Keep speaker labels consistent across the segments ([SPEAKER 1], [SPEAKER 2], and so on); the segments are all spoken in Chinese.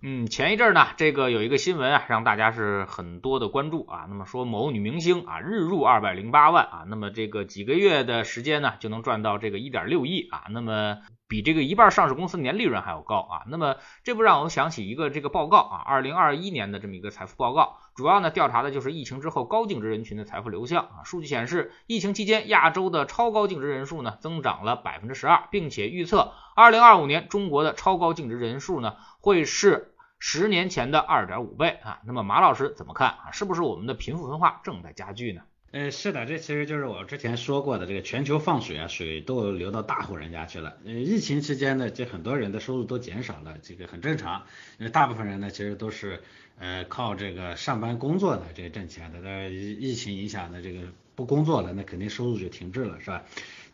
[SPEAKER 1] 嗯，前一阵呢，这个有一个新闻啊，让大家是很多的关注啊。那么说某女明星啊，日入二百零八万啊，那么这个几个月的时间呢，就能赚到这个一点六亿啊，那么比这个一半上市公司年利润还要高啊。那么这不让我想起一个这个报告啊，二零二一年的这么一个财富报告，主要呢调查的就是疫情之后高净值人群的财富流向啊。数据显示，疫情期间亚洲的超高净值人数呢增长了百分之十二，并且预测二零二五年中国的超高净值人数呢。会是十年前的二点五倍啊？那么马老师怎么看啊？是不是我们的贫富分化正在加剧呢？
[SPEAKER 2] 呃，是的，这其实就是我之前说过的，这个全球放水啊，水都流到大户人家去了。呃，疫情期间呢，这很多人的收入都减少了，这个很正常。因为大部分人呢，其实都是呃靠这个上班工作的这个挣钱的。那疫情影响的这个不工作了，那肯定收入就停滞了，是吧？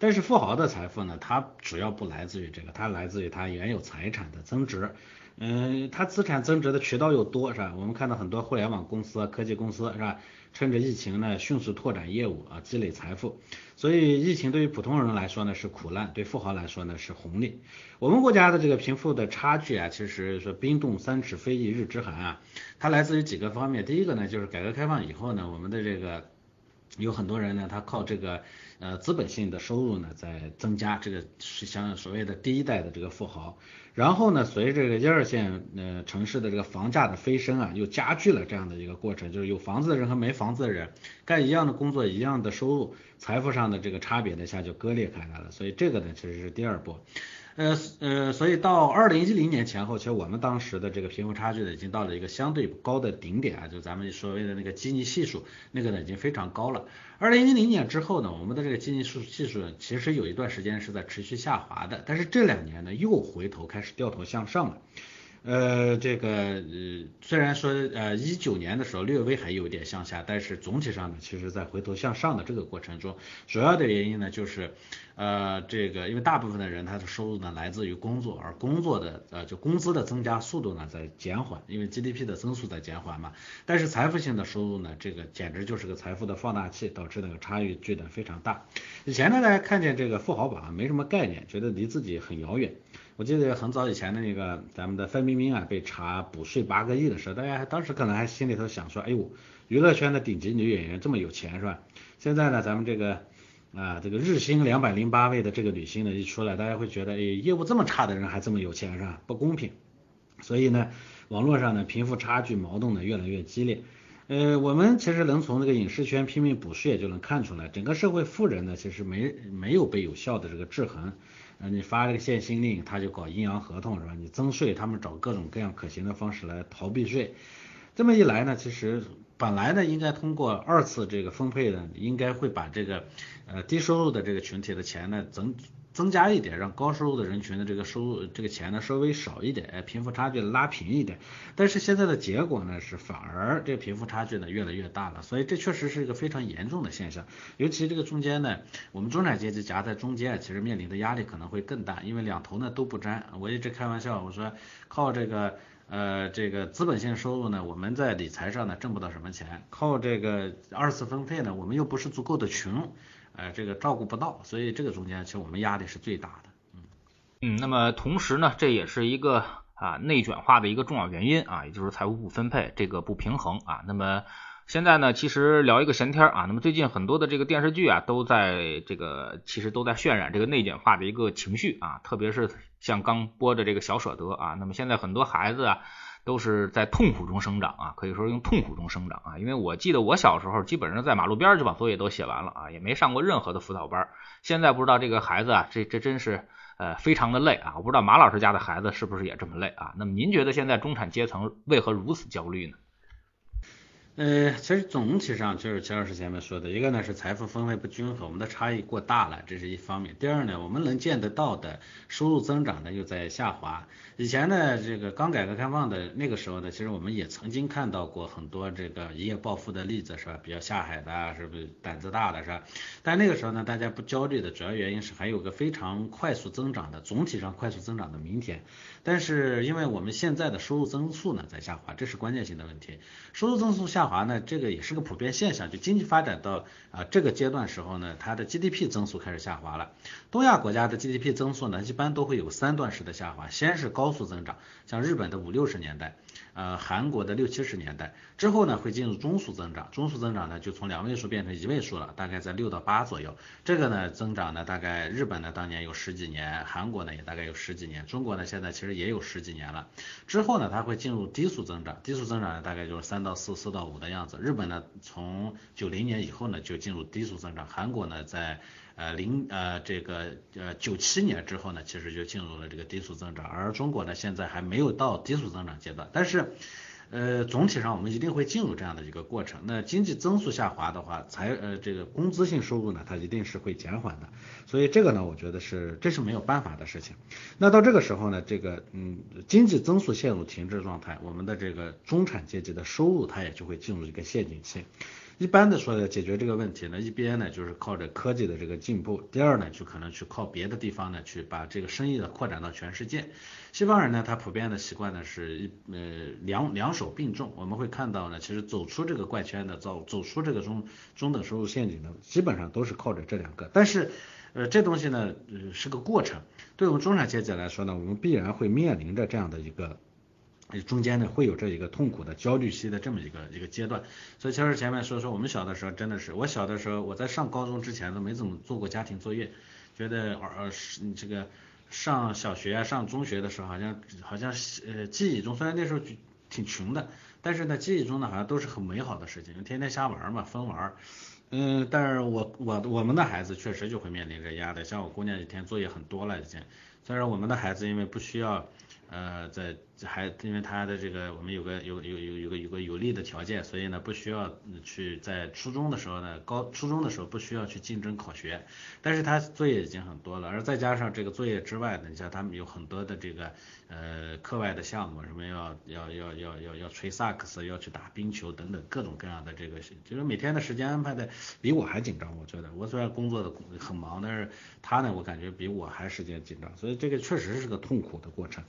[SPEAKER 2] 但是富豪的财富呢，它主要不来自于这个，它来自于他原有财产的增值。嗯，它资产增值的渠道又多，是吧？我们看到很多互联网公司、科技公司，是吧？趁着疫情呢，迅速拓展业务啊，积累财富。所以，疫情对于普通人来说呢是苦难，对富豪来说呢是红利。我们国家的这个贫富的差距啊，其实说冰冻三尺非一日之寒啊，它来自于几个方面。第一个呢，就是改革开放以后呢，我们的这个有很多人呢，他靠这个。呃，资本性的收入呢在增加，这个是像所谓的第一代的这个富豪。然后呢，随着这个一二线呃城市的这个房价的飞升啊，又加剧了这样的一个过程，就是有房子的人和没房子的人干一样的工作，一样的收入，财富上的这个差别呢一下就割裂开来了。所以这个呢其实是第二波。呃呃，所以到二零一零年前后，其实我们当时的这个贫富差距呢，已经到了一个相对高的顶点啊，就咱们所谓的那个基尼系数，那个呢已经非常高了。二零一零年之后呢，我们的这个基尼数系数其实有一段时间是在持续下滑的，但是这两年呢又回头开始掉头向上了。呃，这个呃，虽然说呃一九年的时候略微还有点向下，但是总体上呢，其实在回头向上的这个过程中，主要的原因呢就是呃这个因为大部分的人他的收入呢来自于工作，而工作的呃就工资的增加速度呢在减缓，因为 GDP 的增速在减缓嘛。但是财富性的收入呢，这个简直就是个财富的放大器，导致那个差距呢非常大。以前呢大家看见这个富豪榜没什么概念，觉得离自己很遥远。我记得很早以前的那个咱们的范冰冰啊被查补税八个亿的时候，大家当时可能还心里头想说，哎呦，娱乐圈的顶级女演员这么有钱是吧？现在呢，咱们这个啊这个日薪两百零八位的这个女星呢一出来，大家会觉得，哎，业务这么差的人还这么有钱是吧？不公平。所以呢，网络上呢贫富差距矛盾呢越来越激烈。呃，我们其实能从这个影视圈拼命补税就能看出来，整个社会富人呢其实没没有被有效的这个制衡。呃，你发这个限薪令，他就搞阴阳合同是吧？你增税，他们找各种各样可行的方式来逃避税。这么一来呢，其实本来呢应该通过二次这个分配呢，应该会把这个呃低收入的这个群体的钱呢增。增加一点，让高收入的人群的这个收入这个钱呢稍微少一点，哎，贫富差距拉平一点。但是现在的结果呢是反而这个贫富差距呢越来越大了，所以这确实是一个非常严重的现象。尤其这个中间呢，我们中产阶级夹在中间，其实面临的压力可能会更大，因为两头呢都不沾。我一直开玩笑，我说靠这个呃这个资本性收入呢，我们在理财上呢挣不到什么钱，靠这个二次分配呢，我们又不是足够的穷。哎，这个照顾不到，所以这个中间其实我们压力是最大的。
[SPEAKER 1] 嗯嗯，那么同时呢，这也是一个啊内卷化的一个重要原因啊，也就是财务不分配这个不平衡啊。那么现在呢，其实聊一个闲天啊，那么最近很多的这个电视剧啊，都在这个其实都在渲染这个内卷化的一个情绪啊，特别是像刚播的这个小舍得啊，那么现在很多孩子啊。都是在痛苦中生长啊，可以说用痛苦中生长啊，因为我记得我小时候基本上在马路边就把作业都写完了啊，也没上过任何的辅导班。现在不知道这个孩子啊，这这真是呃非常的累啊，我不知道马老师家的孩子是不是也这么累啊？那么您觉得现在中产阶层为何如此焦虑呢？
[SPEAKER 2] 呃，其实总体上就是钱老师前面说的，一个呢是财富分配不均衡，我们的差异过大了，这是一方面。第二呢，我们能见得到的收入增长呢又在下滑。以前呢，这个刚改革开放的那个时候呢，其实我们也曾经看到过很多这个一夜暴富的例子，是吧？比较下海的，是不是胆子大的，是吧？但那个时候呢，大家不焦虑的主要原因是还有个非常快速增长的，总体上快速增长的明天。但是因为我们现在的收入增速呢在下滑，这是关键性的问题。收入增速下滑呢，这个也是个普遍现象。就经济发展到啊这个阶段时候呢，它的 GDP 增速开始下滑了。东亚国家的 GDP 增速呢，一般都会有三段式的下滑，先是高高速增长，像日本的五六十年代。呃，韩国的六七十年代之后呢，会进入中速增长，中速增长呢就从两位数变成一位数了，大概在六到八左右。这个呢增长呢，大概日本呢当年有十几年，韩国呢也大概有十几年，中国呢现在其实也有十几年了。之后呢，它会进入低速增长，低速增长呢大概就是三到四、四到五的样子。日本呢从九零年以后呢就进入低速增长，韩国呢在。呃零呃这个呃九七年之后呢，其实就进入了这个低速增长，而中国呢现在还没有到低速增长阶段，但是呃总体上我们一定会进入这样的一个过程。那经济增速下滑的话，财呃这个工资性收入呢，它一定是会减缓的，所以这个呢，我觉得是这是没有办法的事情。那到这个时候呢，这个嗯经济增速陷入停滞状态，我们的这个中产阶级的收入它也就会进入一个陷阱期。一般的说呢，解决这个问题呢，一边呢就是靠着科技的这个进步，第二呢就可能去靠别的地方呢去把这个生意呢扩展到全世界。西方人呢，他普遍的习惯呢是一呃两两手并重。我们会看到呢，其实走出这个怪圈的，走走出这个中中等收入陷阱的，基本上都是靠着这两个。但是呃这东西呢呃是个过程，对我们中产阶级来说呢，我们必然会面临着这样的一个。中间呢会有这一个痛苦的焦虑期的这么一个一个阶段，所以其实前面说说我们小的时候真的是，我小的时候我在上高中之前都没怎么做过家庭作业，觉得呃是这个上小学啊上中学的时候好像好像呃记忆中虽然那时候挺穷的，但是呢记忆中呢好像都是很美好的事情，天天瞎玩嘛疯玩，嗯，但是我我我们的孩子确实就会面临着压力，像我姑娘一天作业很多了已经，虽然我们的孩子因为不需要。呃，在还因为他的这个，我们有个有有有有个有个的条件，所以呢不需要去在初中的时候呢，高初中的时候不需要去竞争考学，但是他作业已经很多了，而再加上这个作业之外呢，你像他们有很多的这个呃课外的项目，什么要要要要要要吹萨克斯，要去打冰球等等各种各样的这个，就是每天的时间安排的比我还紧张，我觉得我虽然工作的很忙，但是他呢，我感觉比我还时间紧张，所以这个确实是个痛苦的过程。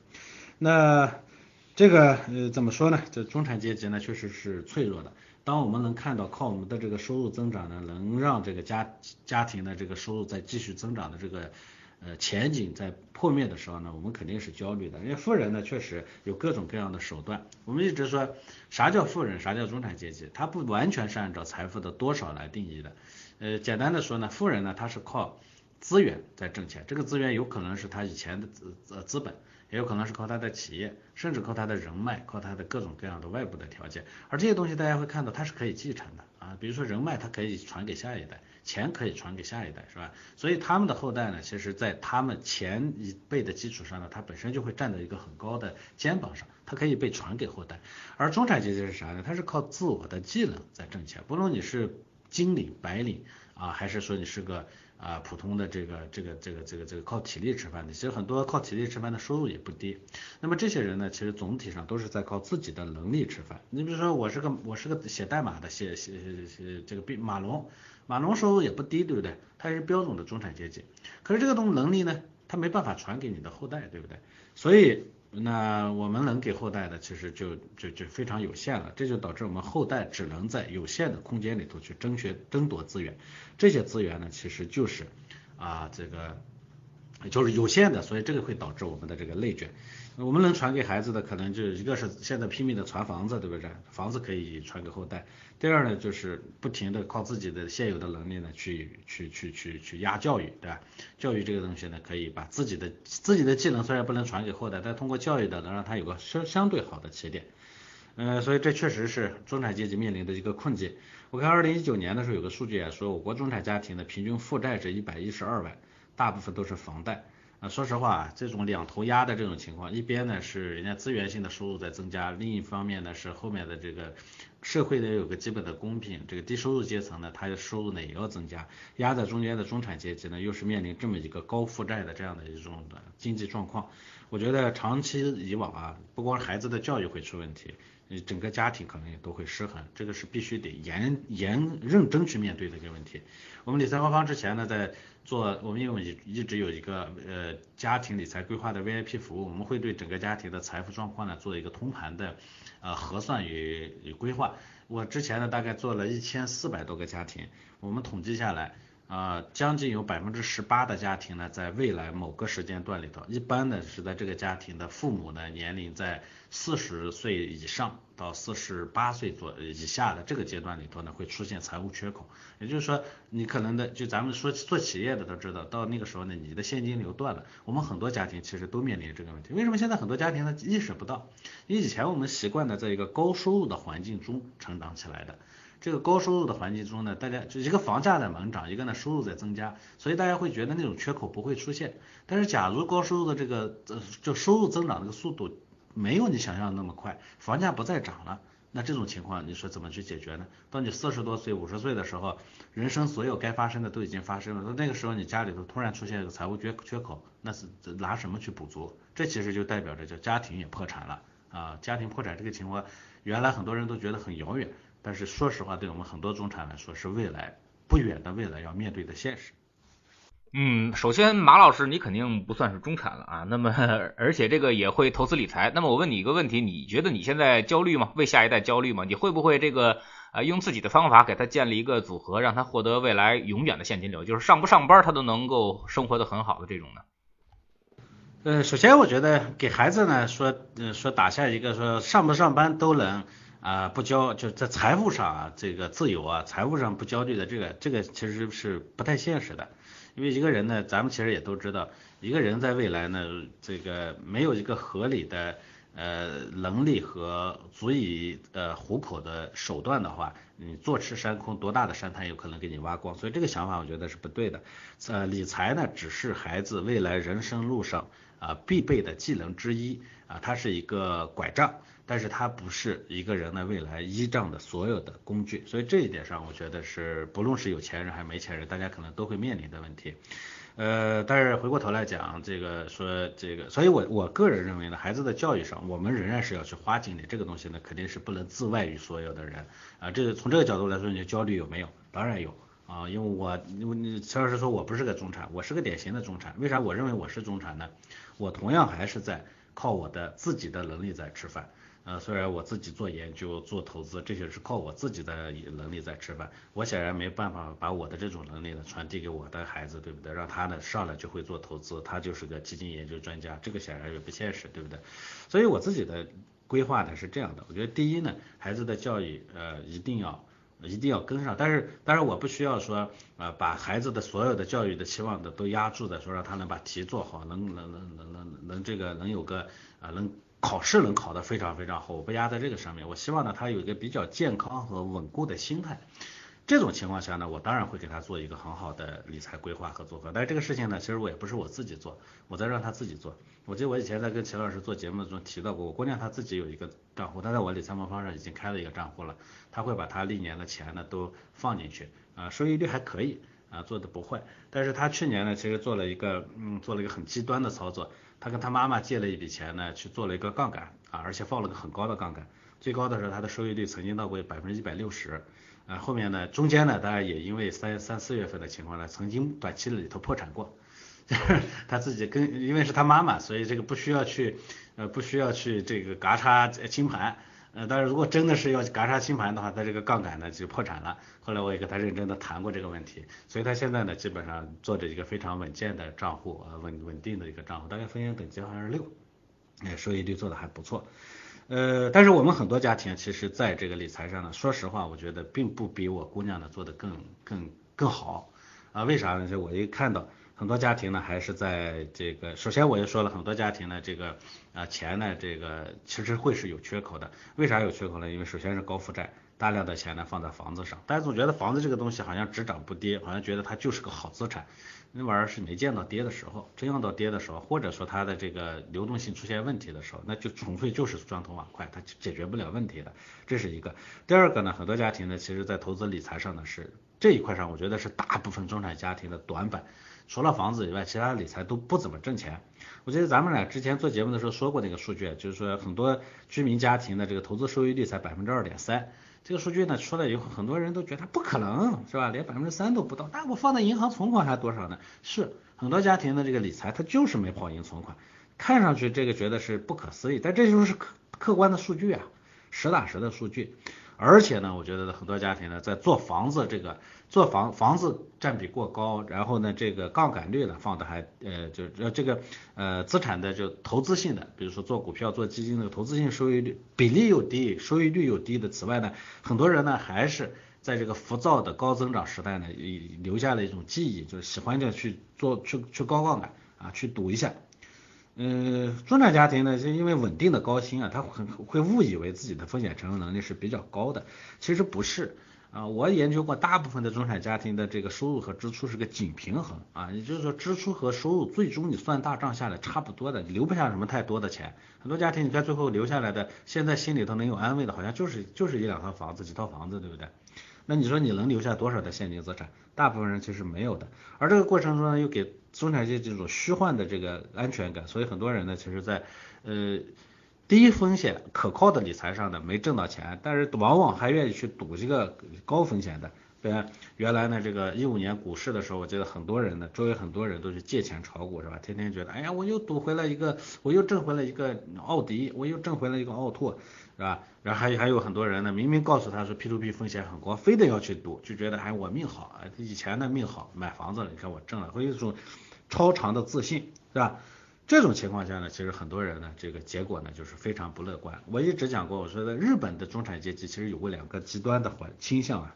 [SPEAKER 2] 那这个呃怎么说呢？这中产阶级呢确实是脆弱的。当我们能看到靠我们的这个收入增长呢，能让这个家家庭的这个收入在继续增长的这个呃前景在破灭的时候呢，我们肯定是焦虑的。因为富人呢确实有各种各样的手段。我们一直说啥叫富人，啥叫中产阶级，它不完全是按照财富的多少来定义的。呃，简单的说呢，富人呢他是靠资源在挣钱，这个资源有可能是他以前的资呃资本。也有可能是靠他的企业，甚至靠他的人脉，靠他的各种各样的外部的条件。而这些东西大家会看到，它是可以继承的啊。比如说人脉，它可以传给下一代；钱可以传给下一代，是吧？所以他们的后代呢，其实在他们前一辈的基础上呢，他本身就会站在一个很高的肩膀上，它可以被传给后代。而中产阶级是啥呢？他是靠自我的技能在挣钱，不论你是金领、白领啊，还是说你是个。啊，普通的这个这个这个这个这个靠体力吃饭的，其实很多靠体力吃饭的收入也不低。那么这些人呢，其实总体上都是在靠自己的能力吃饭。你比如说，我是个我是个写代码的，写写写这个马龙，马龙收入也不低，对不对？他是标准的中产阶级。可是这个东能力呢，他没办法传给你的后代，对不对？所以。那我们能给后代的，其实就就就非常有限了，这就导致我们后代只能在有限的空间里头去争取争夺资源，这些资源呢，其实就是啊这个就是有限的，所以这个会导致我们的这个内卷。我们能传给孩子的，可能就一个是现在拼命的传房子，对不对？房子可以传给后代。第二呢，就是不停的靠自己的现有的能力呢，去去去去去压教育，对吧？教育这个东西呢，可以把自己的自己的技能虽然不能传给后代，但通过教育的能让他有个相相对好的起点。呃，所以这确实是中产阶级面临的一个困境。我看二零一九年的时候有个数据啊，说我国中产家庭的平均负债是一百一十二万，大部分都是房贷。啊，说实话，这种两头压的这种情况，一边呢是人家资源性的收入在增加，另一方面呢是后面的这个社会呢有个基本的公平，这个低收入阶层呢，它的收入呢也要增加，压在中间的中产阶级呢，又是面临这么一个高负债的这样的一种的经济状况。我觉得长期以往啊，不光孩子的教育会出问题，整个家庭可能也都会失衡，这个是必须得严严认真去面对的一个问题。我们理财方方之前呢，在做我们因为一一直有一个呃家庭理财规划的 VIP 服务，我们会对整个家庭的财富状况呢做一个通盘的呃核算与与规划。我之前呢大概做了一千四百多个家庭，我们统计下来。啊，将近有百分之十八的家庭呢，在未来某个时间段里头，一般呢是在这个家庭的父母呢年龄在四十岁以上到四十八岁左以下的这个阶段里头呢，会出现财务缺口。也就是说，你可能的就咱们说做企业的都知道，到那个时候呢，你的现金流断了。我们很多家庭其实都面临这个问题。为什么现在很多家庭呢意识不到？因为以前我们习惯的在一个高收入的环境中成长起来的。这个高收入的环境中呢，大家就一个房价在猛涨，一个呢收入在增加，所以大家会觉得那种缺口不会出现。但是假如高收入的这个呃就收入增长这个速度没有你想象的那么快，房价不再涨了，那这种情况你说怎么去解决呢？到你四十多岁、五十岁的时候，人生所有该发生的都已经发生了，那那个时候你家里头突然出现一个财务缺缺口，那是拿什么去补足？这其实就代表着叫家庭也破产了啊！家庭破产这个情况，原来很多人都觉得很遥远。但是说实话，对我们很多中产来说，是未来不远的未来要面对的现实。
[SPEAKER 1] 嗯，首先马老师，你肯定不算是中产了啊。那么，而且这个也会投资理财。那么我问你一个问题，你觉得你现在焦虑吗？为下一代焦虑吗？你会不会这个呃用自己的方法给他建立一个组合，让他获得未来永远的现金流，就是上不上班他都能够生活的很好的这种呢？
[SPEAKER 2] 呃，首先我觉得给孩子呢说，呃说打下一个说上不上班都能。啊，不焦就在财富上啊，这个自由啊，财务上不焦虑的这个，这个其实是不太现实的。因为一个人呢，咱们其实也都知道，一个人在未来呢，这个没有一个合理的呃能力和足以呃糊口的手段的话，你坐吃山空，多大的山滩有可能给你挖光？所以这个想法我觉得是不对的。呃，理财呢，只是孩子未来人生路上啊必备的技能之一啊，它是一个拐杖。但是它不是一个人的未来依仗的所有的工具，所以这一点上，我觉得是不论是有钱人还是没钱人，大家可能都会面临的问题。呃，但是回过头来讲，这个说这个，所以我我个人认为呢，孩子的教育上，我们仍然是要去花精力，这个东西呢，肯定是不能自外于所有的人啊。这个从这个角度来说，你焦虑有没有？当然有啊，因为我因为你陈老师说我不是个中产，我是个典型的中产，为啥我认为我是中产呢？我同样还是在靠我的自己的能力在吃饭。呃，虽然我自己做研究、做投资，这些是靠我自己的能力在吃饭，我显然没办法把我的这种能力呢传递给我的孩子，对不对？让他呢上来就会做投资，他就是个基金研究专家，这个显然也不现实，对不对？所以我自己的规划呢是这样的，我觉得第一呢，孩子的教育呃一定要一定要跟上，但是当然我不需要说啊把孩子的所有的教育的期望的都压住的说让他能把题做好，能能能能能能这个能有个啊能。考试能考得非常非常好，我不压在这个上面。我希望呢，他有一个比较健康和稳固的心态。这种情况下呢，我当然会给他做一个很好的理财规划和组合。但是这个事情呢，其实我也不是我自己做，我在让他自己做。我记得我以前在跟齐老师做节目中提到过，我姑娘她自己有一个账户，她在我理财魔方上已经开了一个账户了。她会把她历年的钱呢都放进去，啊，收益率还可以，啊，做的不坏。但是她去年呢，其实做了一个，嗯，做了一个很极端的操作。他跟他妈妈借了一笔钱呢，去做了一个杠杆啊，而且放了个很高的杠杆，最高的时候他的收益率曾经到过百分之一百六十，啊，后面呢中间呢当然也因为三三四月份的情况呢，曾经短期里头破产过，就 是他自己跟因为是他妈妈，所以这个不需要去呃不需要去这个嘎嚓清盘。呃，但是如果真的是要嘎杀清盘的话，他这个杠杆呢就破产了。后来我也跟他认真的谈过这个问题，所以他现在呢基本上做着一个非常稳健的账户啊，稳稳定的一个账户，大概风险等级好像是六，哎，收益率做的还不错。呃，但是我们很多家庭其实在这个理财上呢，说实话，我觉得并不比我姑娘呢做的更更更好啊。为啥呢？就我一看到很多家庭呢还是在这个，首先我就说了很多家庭呢，这个啊钱呢这个其实会是有缺口的。为啥有缺口呢？因为首先是高负债，大量的钱呢放在房子上，大家总觉得房子这个东西好像只涨不跌，好像觉得它就是个好资产。那玩意儿是没见到跌的时候，真要到跌的时候，或者说它的这个流动性出现问题的时候，那就纯粹就是砖头瓦块，它解决不了问题的。这是一个。第二个呢，很多家庭呢，其实在投资理财上呢是这一块上，我觉得是大部分中产家庭的短板。除了房子以外，其他理财都不怎么挣钱。我记得咱们俩之前做节目的时候说过那个数据，就是说很多居民家庭的这个投资收益率才百分之二点三。这个数据呢出来以后，很多人都觉得不可能，是吧？连百分之三都不到。那我放在银行存款还多少呢？是很多家庭的这个理财，它就是没跑赢存款。看上去这个觉得是不可思议，但这就是客客观的数据啊，实打实的数据。而且呢，我觉得很多家庭呢，在做房子这个做房房子占比过高，然后呢，这个杠杆率呢放的还呃就呃这个呃资产的就投资性的，比如说做股票做基金的投资性收益率比例又低，收益率又低的。此外呢，很多人呢还是在这个浮躁的高增长时代呢，留下了一种记忆，就是喜欢就去做去去高杠杆啊，去赌一下。嗯，中产家庭呢，就因为稳定的高薪啊，他很会误以为自己的风险承受能力是比较高的，其实不是啊。我研究过，大部分的中产家庭的这个收入和支出是个紧平衡啊，也就是说支出和收入最终你算大账下来差不多的，留不下什么太多的钱。很多家庭你看最后留下来的，现在心里头能有安慰的，好像就是就是一两套房子，几套房子，对不对？那你说你能留下多少的现金资产？大部分人其实没有的，而这个过程中呢，又给中产阶级这种虚幻的这个安全感，所以很多人呢，其实在呃低风险可靠的理财上呢没挣到钱，但是往往还愿意去赌这个高风险的。对，原来呢这个一五年股市的时候，我记得很多人呢，周围很多人都去借钱炒股是吧？天天觉得，哎呀，我又赌回来一个，我又挣回来一个奥迪，我又挣回来一个奥拓。是吧？然后还还有很多人呢，明明告诉他说 P2P 风险很高，非得要去赌，就觉得哎我命好啊，以前的命好，买房子了，你看我挣了，会有一种超长的自信，是吧？这种情况下呢，其实很多人呢，这个结果呢就是非常不乐观。我一直讲过，我说的日本的中产阶级其实有过两个极端的环倾向啊，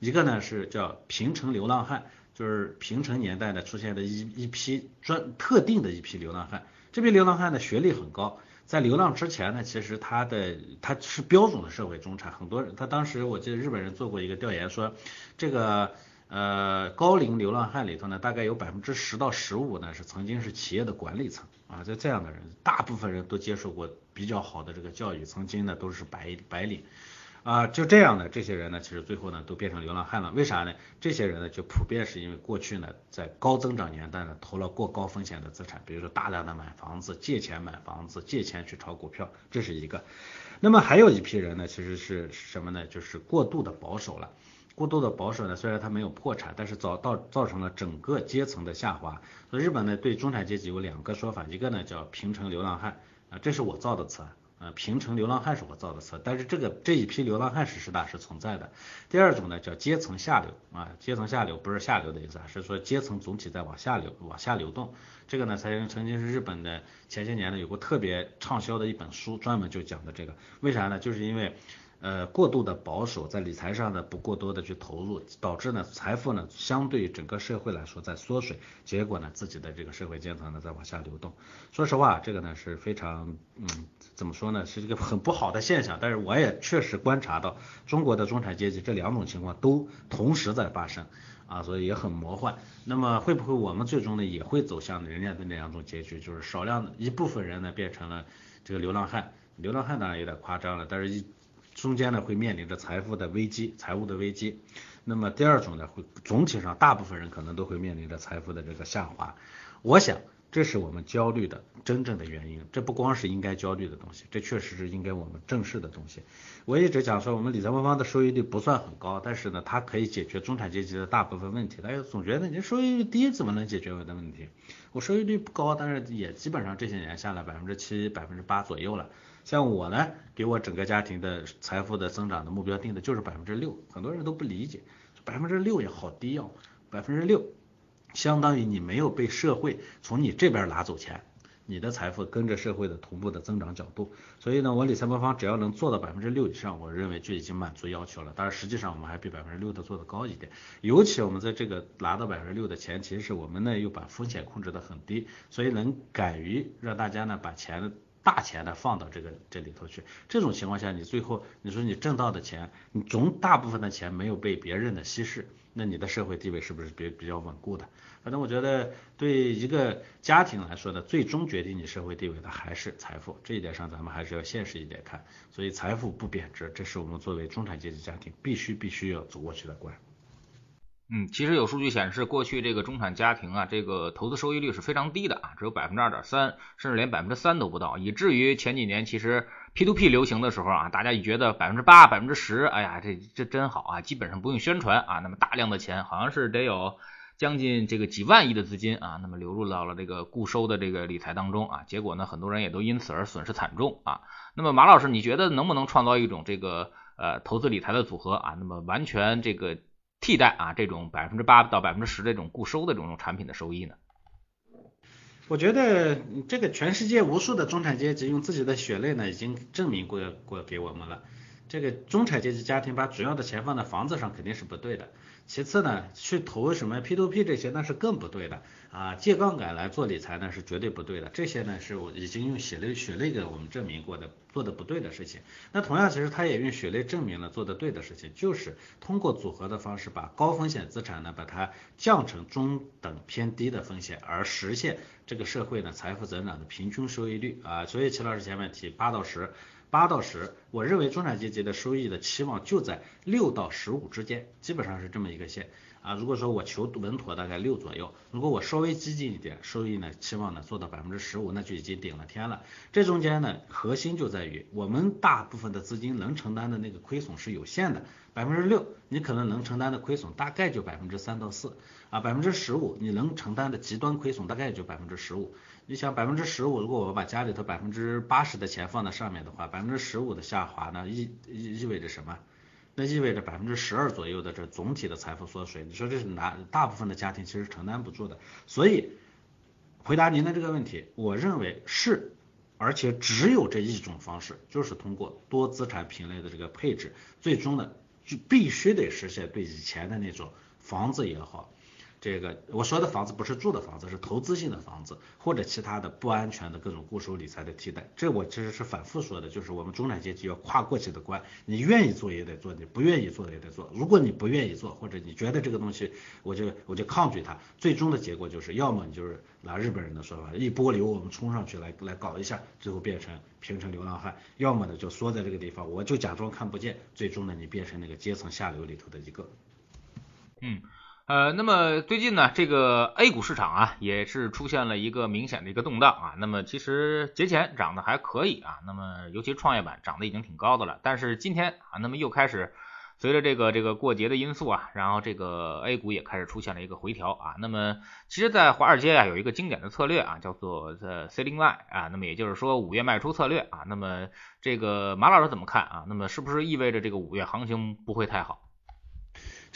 [SPEAKER 2] 一个呢是叫平成流浪汉，就是平成年代呢出现的一一批专特定的一批流浪汉，这批流浪汉的学历很高。在流浪之前呢，其实他的他是标准的社会中产，很多人他当时我记得日本人做过一个调研说，这个呃高龄流浪汉里头呢，大概有百分之十到十五呢是曾经是企业的管理层啊，在这样的人，大部分人都接受过比较好的这个教育，曾经呢都是白白领。啊，就这样的这些人呢，其实最后呢都变成流浪汉了。为啥呢？这些人呢就普遍是因为过去呢在高增长年代呢投了过高风险的资产，比如说大量的买房子、借钱买房子、借钱去炒股票，这是一个。那么还有一批人呢，其实是什么呢？就是过度的保守了。过度的保守呢，虽然他没有破产，但是造造造成了整个阶层的下滑。所以日本呢对中产阶级有两个说法，一个呢叫平成流浪汉啊，这是我造的词。呃，平成流浪汉是我造的词，但是这个这一批流浪汉是实打实存在的。第二种呢叫阶层下流啊，阶层下流不是下流的意思啊，是说阶层总体在往下流，往下流动。这个呢，曾曾经是日本的前些年呢有过特别畅销的一本书，专门就讲的这个。为啥呢？就是因为。呃，过度的保守，在理财上呢不过多的去投入，导致呢财富呢相对于整个社会来说在缩水，结果呢自己的这个社会阶层呢在往下流动。说实话，这个呢是非常，嗯，怎么说呢，是一个很不好的现象。但是我也确实观察到，中国的中产阶级这两种情况都同时在发生，啊，所以也很魔幻。那么会不会我们最终呢也会走向人家的那两种结局，就是少量的一部分人呢变成了这个流浪汉，流浪汉当然有点夸张了，但是一。中间呢会面临着财富的危机，财务的危机。那么第二种呢会总体上大部分人可能都会面临着财富的这个下滑。我想这是我们焦虑的真正的原因。这不光是应该焦虑的东西，这确实是应该我们正视的东西。我一直讲说我们理财魔方的收益率不算很高，但是呢它可以解决中产阶级的大部分问题。大家总觉得你收益率低怎么能解决我的问题？我收益率不高，但是也基本上这些年下来百分之七、百分之八左右了。像我呢，给我整个家庭的财富的增长的目标定的就是百分之六，很多人都不理解，百分之六也好低哦，百分之六相当于你没有被社会从你这边拿走钱，你的财富跟着社会的同步的增长角度。所以呢，我理财魔方只要能做到百分之六以上，我认为就已经满足要求了。当然，实际上我们还比百分之六的做的高一点。尤其我们在这个拿到百分之六的前提是我们呢又把风险控制的很低，所以能敢于让大家呢把钱。大钱呢放到这个这里头去，这种情况下，你最后你说你挣到的钱，你总大部分的钱没有被别人的稀释，那你的社会地位是不是比比较稳固的？反正我觉得对一个家庭来说呢，最终决定你社会地位的还是财富，这一点上咱们还是要现实一点看。所以财富不贬值，这是我们作为中产阶级家庭必须必须要走过去的关。
[SPEAKER 1] 嗯，其实有数据显示，过去这个中产家庭啊，这个投资收益率是非常低的啊，只有百分之二点三，甚至连百分之三都不到，以至于前几年其实 P to P 流行的时候啊，大家一觉得百分之八、百分之十，哎呀，这这真好啊，基本上不用宣传啊，那么大量的钱，好像是得有将近这个几万亿的资金啊，那么流入到了这个固收的这个理财当中啊，结果呢，很多人也都因此而损失惨重啊。那么马老师，你觉得能不能创造一种这个呃投资理财的组合啊？那么完全这个。替代啊这种百分之八到百分之十这种固收的这种产品的收益呢？
[SPEAKER 2] 我觉得这个全世界无数的中产阶级用自己的血泪呢，已经证明过过给我们了。这个中产阶级家庭把主要的钱放在房子上肯定是不对的。其次呢，去投什么 P to P 这些那是更不对的啊，借杠杆来做理财呢是绝对不对的。这些呢是我已经用血泪血泪给我们证明过的，做的不对的事情。那同样，其实他也用血泪证明了做的对的事情，就是通过组合的方式把高风险资产呢把它降成中等偏低的风险，而实现这个社会呢财富增长的平均收益率啊。所以齐老师前面提八到十。八到十，我认为中产阶级的收益的期望就在六到十五之间，基本上是这么一个线啊。如果说我求稳妥，大概六左右；如果我稍微激进一点，收益呢期望呢做到百分之十五，那就已经顶了天了。这中间呢，核心就在于我们大部分的资金能承担的那个亏损是有限的，百分之六，你可能能承担的亏损大概就百分之三到四啊，百分之十五你能承担的极端亏损大概也就百分之十五。你想百分之十五，如果我把家里头百分之八十的钱放在上面的话，百分之十五的下滑呢，意意意味着什么？那意味着百分之十二左右的这总体的财富缩水。你说这是哪大部分的家庭其实承担不住的。所以回答您的这个问题，我认为是，而且只有这一种方式，就是通过多资产品类的这个配置，最终的就必须得实现对以前的那种房子也好。这个我说的房子不是住的房子，是投资性的房子或者其他的不安全的各种固收理财的替代。这我其实是反复说的，就是我们中产阶级要跨过去的关，你愿意做也得做，你不愿意做也得做。如果你不愿意做，或者你觉得这个东西我就我就抗拒它，最终的结果就是要么你就是拿日本人的说法，一波流我们冲上去来来搞一下，最后变成平成流浪汉；要么呢就缩在这个地方，我就假装看不见，最终呢你变成那个阶层下流里头的一个。
[SPEAKER 1] 嗯。呃，那么最近呢，这个 A 股市场啊，也是出现了一个明显的一个动荡啊。那么其实节前涨得还可以啊，那么尤其创业板涨得已经挺高的了。但是今天啊，那么又开始随着这个这个过节的因素啊，然后这个 A 股也开始出现了一个回调啊。那么其实，在华尔街啊，有一个经典的策略啊，叫做这 ceiling Line 啊。那么也就是说五月卖出策略啊。那么这个马老师怎么看啊？那么是不是意味着这个五月行情不会太好？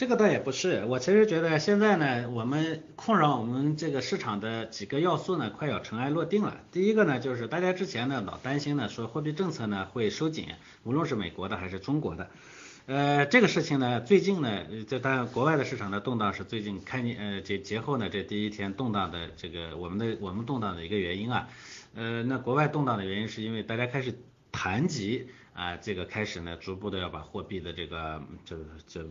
[SPEAKER 2] 这个倒也不是，我其实觉得现在呢，我们困扰我们这个市场的几个要素呢，快要尘埃落定了。第一个呢，就是大家之前呢老担心呢，说货币政策呢会收紧，无论是美国的还是中国的。呃，这个事情呢，最近呢，这当然国外的市场的动荡是最近开年呃节节后呢这第一天动荡的这个我们的我们动荡的一个原因啊。呃，那国外动荡的原因是因为大家开始谈及啊，这个开始呢逐步的要把货币的这个这这。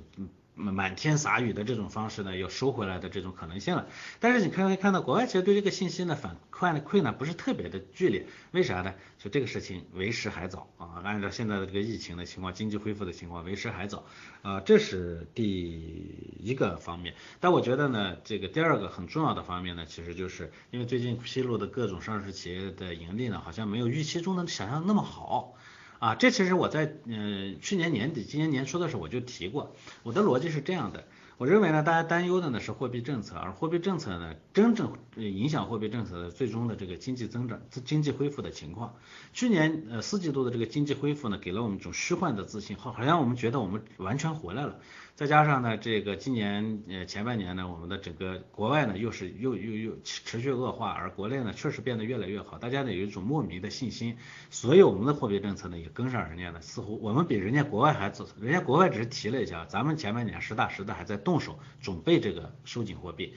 [SPEAKER 2] 满天撒雨的这种方式呢，又收回来的这种可能性了。但是你可以看到，国外其实对这个信息呢反馈馈呢不是特别的剧烈，为啥呢？就这个事情为时还早啊，按照现在的这个疫情的情况，经济恢复的情况，为时还早啊，这是第一个方面。但我觉得呢，这个第二个很重要的方面呢，其实就是因为最近披露的各种上市企业的盈利呢，好像没有预期中的想象那么好。啊，这其实我在嗯去年年底、今年年初的时候我就提过，我的逻辑是这样的，我认为呢，大家担忧的呢是货币政策，而货币政策呢，真正影响货币政策的最终的这个经济增长、经济恢复的情况。去年呃四季度的这个经济恢复呢，给了我们一种虚幻的自信，好好像我们觉得我们完全回来了。再加上呢，这个今年呃前半年呢，我们的整个国外呢又是又又又持续恶化，而国内呢确实变得越来越好，大家呢有一种莫名的信心，所以我们的货币政策呢也跟上人家的，似乎我们比人家国外还早，人家国外只是提了一下，咱们前半年实打实的还在。动手准备这个收紧货币，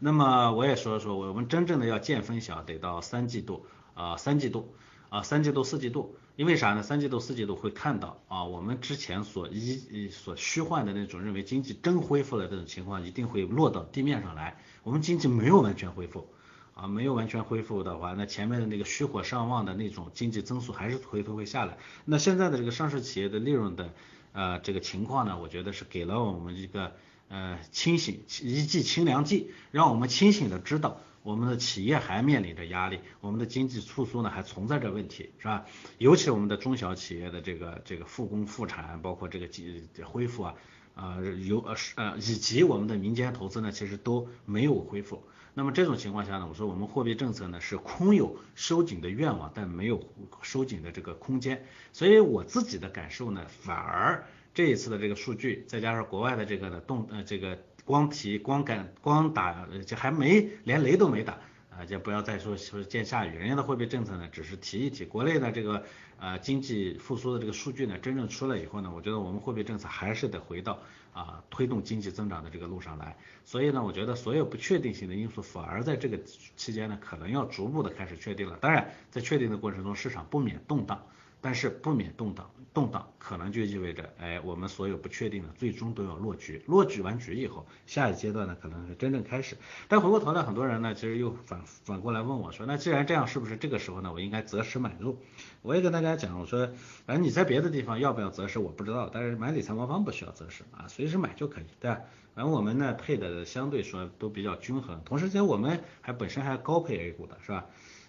[SPEAKER 2] 那么我也说说，我们真正的要见分晓，得到三季度啊，三季度啊，三季度、四季度，因为啥呢？三季度、四季度会看到啊，我们之前所一所虚幻的那种认为经济真恢复了这种情况，一定会落到地面上来。我们经济没有完全恢复啊，没有完全恢复的话，那前面的那个虚火上旺的那种经济增速还是回头会下来。那现在的这个上市企业的利润的呃这个情况呢，我觉得是给了我们一个。呃，清醒一剂清凉剂，让我们清醒的知道，我们的企业还面临着压力，我们的经济复苏呢还存在着问题，是吧？尤其我们的中小企业的这个这个复工复产，包括这个经恢复啊，啊有呃是呃以及我们的民间投资呢，其实都没有恢复。那么这种情况下呢，我说我们货币政策呢是空有收紧的愿望，但没有收紧的这个空间。所以我自己的感受呢，反而。这一次的这个数据，再加上国外的这个呢动呃这个光提光感光打就还没连雷都没打啊，就不要再说说见下雨，人家的货币政策呢只是提一提，国内的这个呃经济复苏的这个数据呢真正出来以后呢，我觉得我们货币政策还是得回到啊推动经济增长的这个路上来，所以呢，我觉得所有不确定性的因素反而在这个期间呢可能要逐步的开始确定了，当然在确定的过程中市场不免动荡。但是不免动荡，动荡可能就意味着，哎，我们所有不确定的最终都要落局，落局完局以后，下一阶段呢可能是真正开始。但回过头来，很多人呢其实又反反过来问我说，那既然这样，是不是这个时候呢我应该择时买入？我也跟大家讲，我说，反正你在别的地方要不要择时我不知道，但是买理财魔方不需要择时啊，随时买就可以，对吧？反正我们呢配的相对说都比较均衡，同时间我们还本身还高配 A 股的是吧？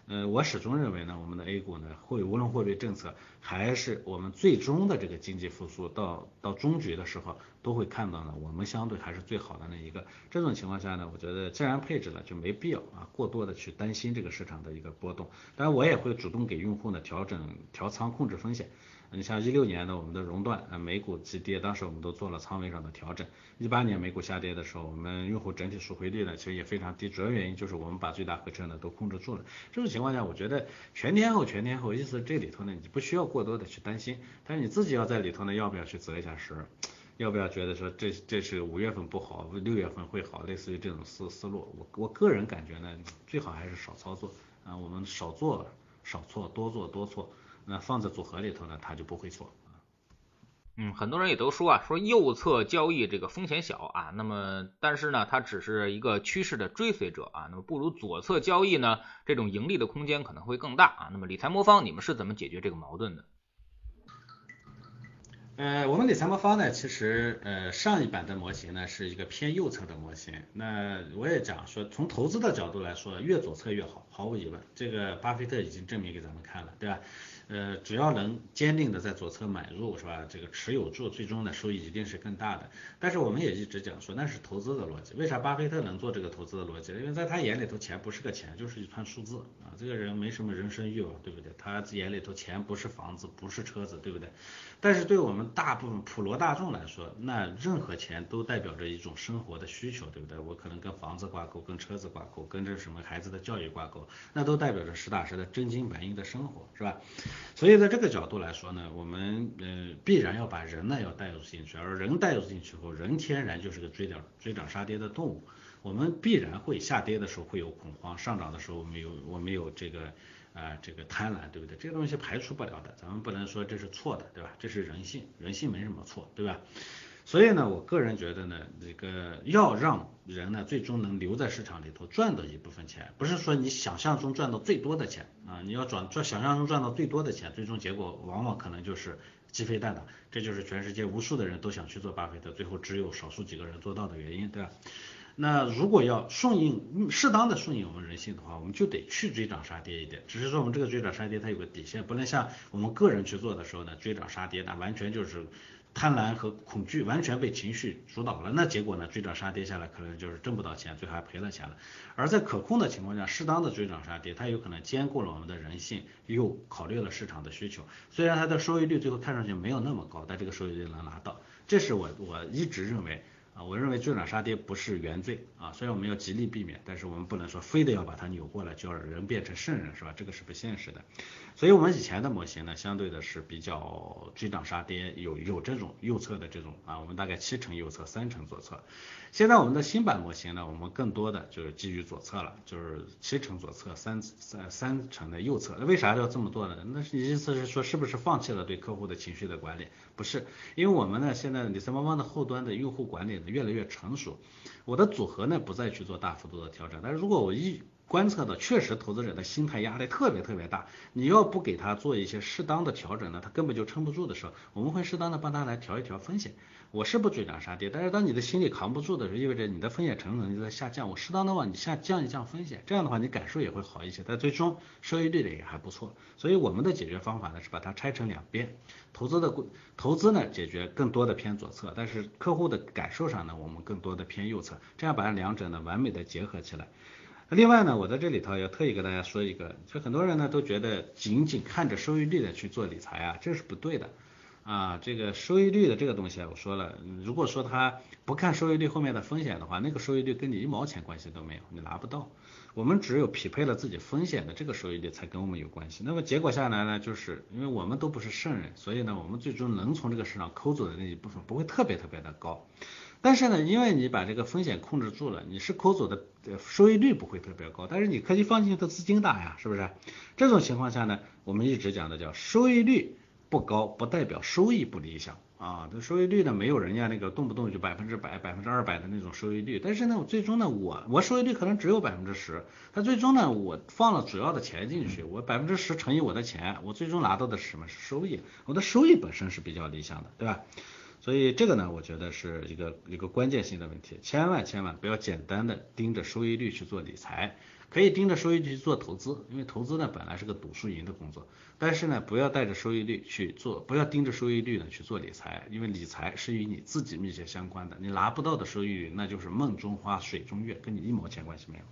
[SPEAKER 2] 呃，我始终认为呢，我们的 A 股呢，会无论货币政策还是我们最终的这个经济复苏到到终局的时候，都会看到呢，我们相对还是最好的那一个。这种情况下呢，我觉得既然配置了，就没必要啊过多的去担心这个市场的一个波动。当然，我也会主动给用户呢调整调仓控制风险。你像一六年的我们的熔断，呃，美股急跌，当时我们都做了仓位上的调整。一八年美股下跌的时候，我们用户整体赎回率呢，其实也非常低，主要原因就是我们把最大回撤呢都控制住了。这种情况下，我觉得全天候全天候，意思这里头呢，你不需要过多的去担心，但是你自己要在里头呢，要不要去择一下时，要不要觉得说这这是五月份不好，六月份会好，类似于这种思思路，我我个人感觉呢，最好还是少操作啊，我们少做少错，多做多错。那放在组合里头呢，它就不会错。
[SPEAKER 1] 嗯，很多人也都说啊，说右侧交易这个风险小啊，那么但是呢，它只是一个趋势的追随者啊，那么不如左侧交易呢，这种盈利的空间可能会更大啊。那么理财魔方，你们是怎么解决这个矛盾的？
[SPEAKER 2] 呃，我们理财魔方呢，其实呃上一版的模型呢是一个偏右侧的模型。那我也讲说，从投资的角度来说，越左侧越好，毫无疑问，这个巴菲特已经证明给咱们看了，对吧？呃，只要能坚定的在左侧买入，是吧？这个持有住，最终的收益一定是更大的。但是我们也一直讲说，那是投资的逻辑。为啥巴菲特能做这个投资的逻辑？因为在他眼里头，钱不是个钱，就是一串数字啊。这个人没什么人生欲望，对不对？他眼里头钱不是房子，不是车子，对不对？但是对我们大部分普罗大众来说，那任何钱都代表着一种生活的需求，对不对？我可能跟房子挂钩，跟车子挂钩，跟这什么孩子的教育挂钩，那都代表着实打实的真金白银的生活，是吧？所以在这个角度来说呢，我们呃必然要把人呢要带入进去，而人带入进去后，人天然就是个追涨追涨杀跌的动物，我们必然会下跌的时候会有恐慌，上涨的时候没有我们有这个啊这个贪婪，对不对？这个东西排除不了的，咱们不能说这是错的，对吧？这是人性，人性没什么错，对吧？所以呢，我个人觉得呢，这个要让人呢最终能留在市场里头赚到一部分钱，不是说你想象中赚到最多的钱啊，你要赚赚想象中赚到最多的钱，最终结果往往可能就是鸡飞蛋打，这就是全世界无数的人都想去做巴菲特，最后只有少数几个人做到的原因，对吧？那如果要顺应适当的顺应我们人性的话，我们就得去追涨杀跌一点。只是说我们这个追涨杀跌它有个底线，不能像我们个人去做的时候呢，追涨杀跌那完全就是贪婪和恐惧完全被情绪主导了，那结果呢追涨杀跌下来可能就是挣不到钱，最后还赔了钱了。而在可控的情况下，适当的追涨杀跌，它有可能兼顾了我们的人性，又考虑了市场的需求。虽然它的收益率最后看上去没有那么高，但这个收益率能拿到，这是我我一直认为。啊，我认为追涨杀跌不是原罪啊，虽然我们要极力避免，但是我们不能说非得要把它扭过来，就要人变成圣人，是吧？这个是不现实的。所以，我们以前的模型呢，相对的是比较追涨杀跌，有有这种右侧的这种啊，我们大概七成右侧，三成左侧。现在我们的新版模型呢，我们更多的就是基于左侧了，就是七成左侧，三三三成的右侧。那为啥要这么做呢？那是意思是说，是不是放弃了对客户的情绪的管理？不是，因为我们呢，现在理财猫猫的后端的用户管理呢越来越成熟，我的组合呢不再去做大幅度的调整。但是如果我一观测到确实投资者的心态压力特别特别大，你要不给他做一些适当的调整呢，他根本就撑不住的时候，我们会适当的帮他来调一调风险。我是不追涨杀跌，但是当你的心理扛不住的时候，意味着你的风险承受能力在下降。我适当的往你下降一降风险，这样的话你感受也会好一些，但最终收益率的也还不错。所以我们的解决方法呢是把它拆成两边，投资的投资呢解决更多的偏左侧，但是客户的感受上呢我们更多的偏右侧，这样把两者呢完美的结合起来。另外呢，我在这里头要特意跟大家说一个，就很多人呢都觉得仅仅看着收益率的去做理财啊，这是不对的啊。这个收益率的这个东西啊，我说了，如果说他不看收益率后面的风险的话，那个收益率跟你一毛钱关系都没有，你拿不到。我们只有匹配了自己风险的这个收益率才跟我们有关系。那么结果下来呢，就是因为我们都不是圣人，所以呢，我们最终能从这个市场抠走的那一部分不会特别特别的高。但是呢，因为你把这个风险控制住了，你是抠走的收益率不会特别高，但是你可以放进去的资金大呀，是不是？这种情况下呢，我们一直讲的叫收益率不高，不代表收益不理想啊。这收益率呢，没有人家那个动不动就百分之百、百分之二百的那种收益率。但是呢，我最终呢，我我收益率可能只有百分之十，但最终呢，我放了主要的钱进去，我百分之十乘以我的钱，我最终拿到的是什么？是收益。我的收益本身是比较理想的，对吧？所以这个呢，我觉得是一个一个关键性的问题，千万千万不要简单的盯着收益率去做理财，可以盯着收益率去做投资，因为投资呢本来是个赌输赢的工作，但是呢不要带着收益率去做，不要盯着收益率呢去做理财，因为理财是与你自己密切相关的，你拿不到的收益率那就是梦中花水中月，跟你一毛钱关系没有。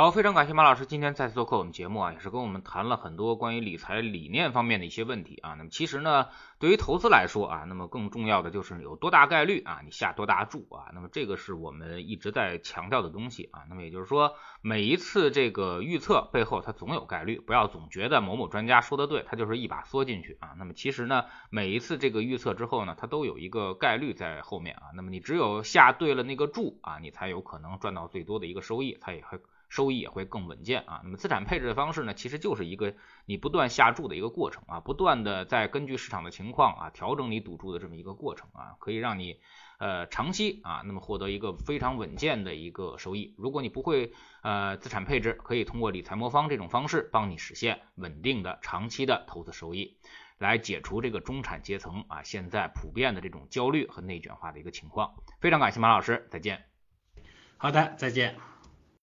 [SPEAKER 1] 好，非常感谢马老师今天再次做客我们节目啊，也是跟我们谈了很多关于理财理念方面的一些问题啊。那么其实呢，对于投资来说啊，那么更重要的就是有多大概率啊，你下多大注啊。那么这个是我们一直在强调的东西啊。那么也就是说，每一次这个预测背后它总有概率，不要总觉得某某专家说的对，他就是一把缩进去啊。那么其实呢，每一次这个预测之后呢，它都有一个概率在后面啊。那么你只有下对了那个注啊，你才有可能赚到最多的一个收益，它也会。收益也会更稳健啊。那么资产配置的方式呢，其实就是一个你不断下注的一个过程啊，不断的在根据市场的情况啊调整你赌注的这么一个过程啊，可以让你呃长期啊那么获得一个非常稳健的一个收益。如果你不会呃资产配置，可以通过理财魔方这种方式帮你实现稳定的长期的投资收益，来解除这个中产阶层啊现在普遍的这种焦虑和内卷化的一个情况。非常感谢马老师，再见。
[SPEAKER 2] 好的，再见。